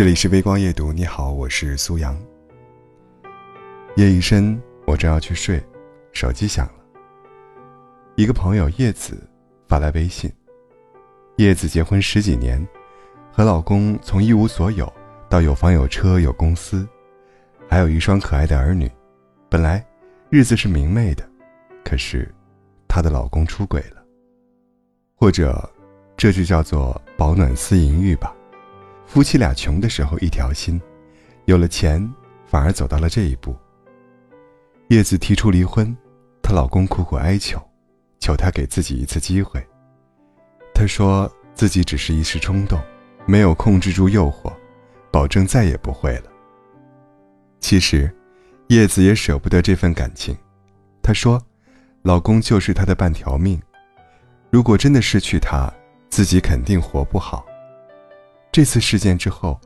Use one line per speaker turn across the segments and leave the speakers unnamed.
这里是微光夜读，你好，我是苏阳。夜已深，我正要去睡，手机响了。一个朋友叶子发来微信。叶子结婚十几年，和老公从一无所有到有房有车有公司，还有一双可爱的儿女，本来日子是明媚的，可是她的老公出轨了。或者，这就叫做饱暖思淫欲吧。夫妻俩穷的时候一条心，有了钱反而走到了这一步。叶子提出离婚，她老公苦苦哀求，求她给自己一次机会。他说自己只是一时冲动，没有控制住诱惑，保证再也不会了。其实，叶子也舍不得这份感情。她说，老公就是她的半条命，如果真的失去他，自己肯定活不好。这次事件之后，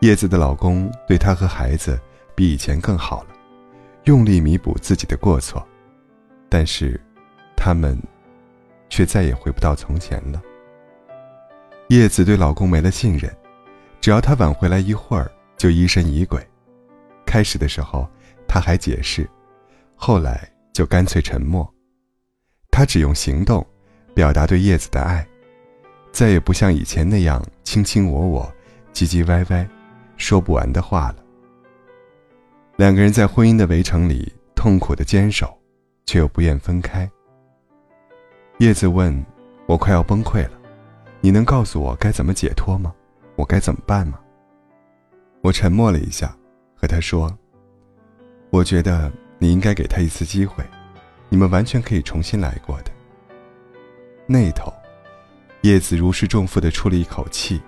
叶子的老公对她和孩子比以前更好了，用力弥补自己的过错，但是，他们，却再也回不到从前了。叶子对老公没了信任，只要他晚回来一会儿，就疑神疑鬼。开始的时候，他还解释，后来就干脆沉默。他只用行动表达对叶子的爱，再也不像以前那样卿卿我我、唧唧歪歪、说不完的话了。两个人在婚姻的围城里痛苦的坚守，却又不愿分开。叶子问：“我快要崩溃了。”你能告诉我该怎么解脱吗？我该怎么办吗？我沉默了一下，和他说：“我觉得你应该给他一次机会，你们完全可以重新来过的。”那头，叶子如释重负的出了一口气，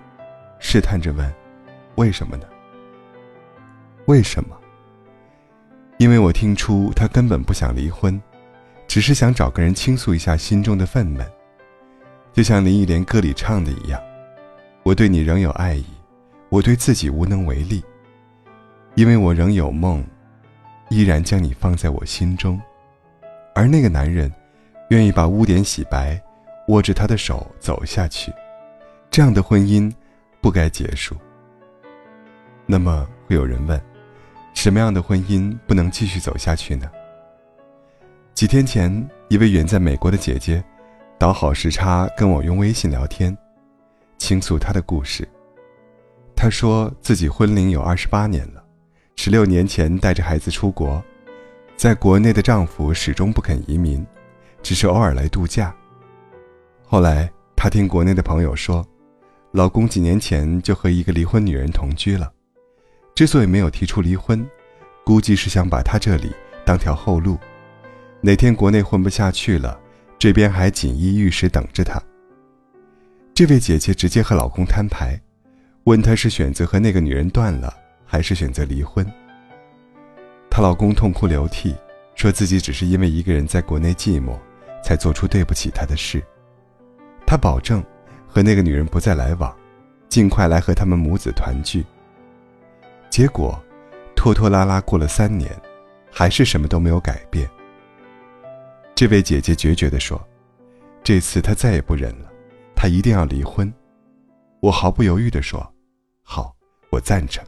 试探着问：“为什么呢？”为什么？因为我听出他根本不想离婚，只是想找个人倾诉一下心中的愤懑。就像林忆莲歌里唱的一样，我对你仍有爱意，我对自己无能为力，因为我仍有梦，依然将你放在我心中。而那个男人，愿意把污点洗白，握着他的手走下去，这样的婚姻不该结束。那么会有人问，什么样的婚姻不能继续走下去呢？几天前，一位远在美国的姐姐。倒好时差，跟我用微信聊天，倾诉她的故事。她说自己婚龄有二十八年了，十六年前带着孩子出国，在国内的丈夫始终不肯移民，只是偶尔来度假。后来她听国内的朋友说，老公几年前就和一个离婚女人同居了，之所以没有提出离婚，估计是想把她这里当条后路，哪天国内混不下去了。这边还锦衣玉食等着她。这位姐姐直接和老公摊牌，问她是选择和那个女人断了，还是选择离婚。她老公痛哭流涕，说自己只是因为一个人在国内寂寞，才做出对不起她的事。他保证和那个女人不再来往，尽快来和他们母子团聚。结果，拖拖拉拉过了三年，还是什么都没有改变。这位姐姐决绝地说：“这次她再也不忍了，她一定要离婚。”我毫不犹豫地说：“好，我赞成。”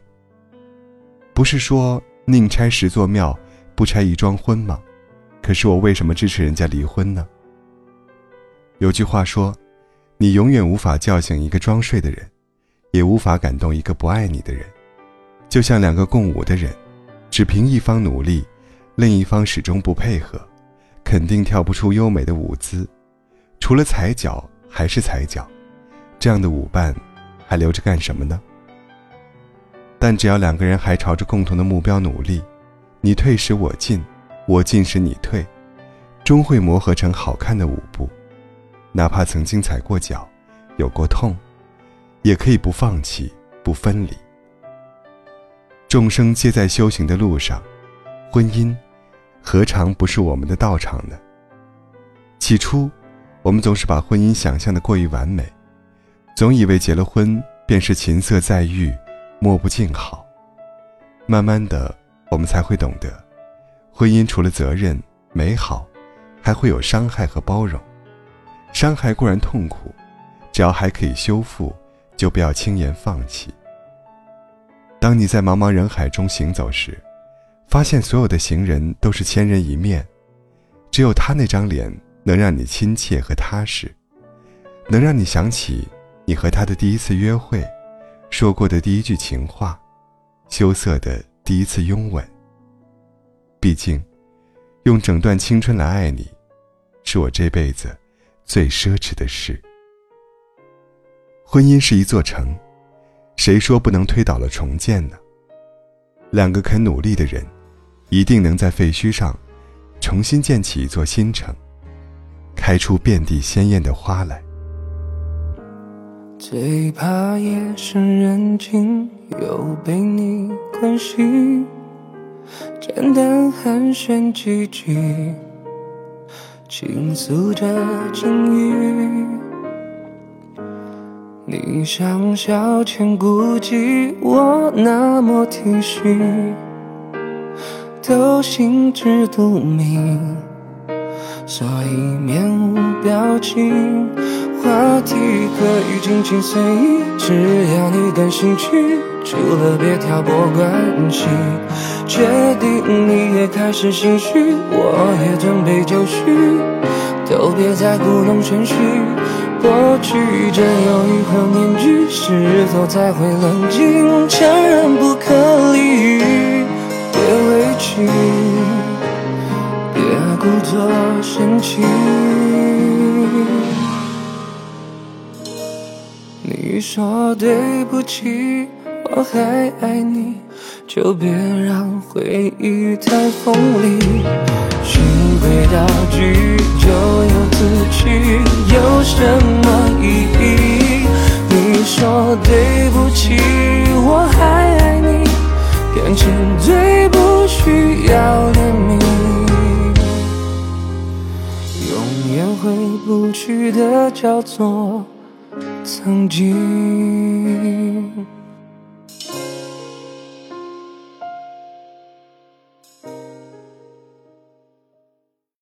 不是说宁拆十座庙，不拆一桩婚吗？可是我为什么支持人家离婚呢？有句话说：“你永远无法叫醒一个装睡的人，也无法感动一个不爱你的人。”就像两个共舞的人，只凭一方努力，另一方始终不配合。肯定跳不出优美的舞姿，除了踩脚还是踩脚，这样的舞伴还留着干什么呢？但只要两个人还朝着共同的目标努力，你退时我进，我进时你退，终会磨合成好看的舞步。哪怕曾经踩过脚，有过痛，也可以不放弃，不分离。众生皆在修行的路上，婚姻。何尝不是我们的道场呢？起初，我们总是把婚姻想象的过于完美，总以为结了婚便是琴瑟在御，莫不静好。慢慢的，我们才会懂得，婚姻除了责任、美好，还会有伤害和包容。伤害固然痛苦，只要还可以修复，就不要轻言放弃。当你在茫茫人海中行走时，发现所有的行人都是千人一面，只有他那张脸能让你亲切和踏实，能让你想起你和他的第一次约会，说过的第一句情话，羞涩的第一次拥吻。毕竟，用整段青春来爱你，是我这辈子最奢侈的事。婚姻是一座城，谁说不能推倒了重建呢？两个肯努力的人，一定能在废墟上重新建起一座新城，开出遍地鲜艳的花来。
最怕夜深人静又被你关心，简单寒暄几句，倾诉着境遇。你像小千孤寂，我那么体恤，都心知肚明，所以面无表情。话题可以尽情随意，只要你感兴趣。除了别挑拨关系，确定你也开始心虚，我也准备就绪，都别再故弄玄虚。过去真有一何年纪，是否才会冷静？强忍不可理喻，别委屈，别故作深情。你说对不起，我还爱你，就别让回忆太锋利。循规蹈矩，就有自取。有什么意义？你说对不起，我还爱你，感情最不需要怜悯，永远回不去的叫做曾经。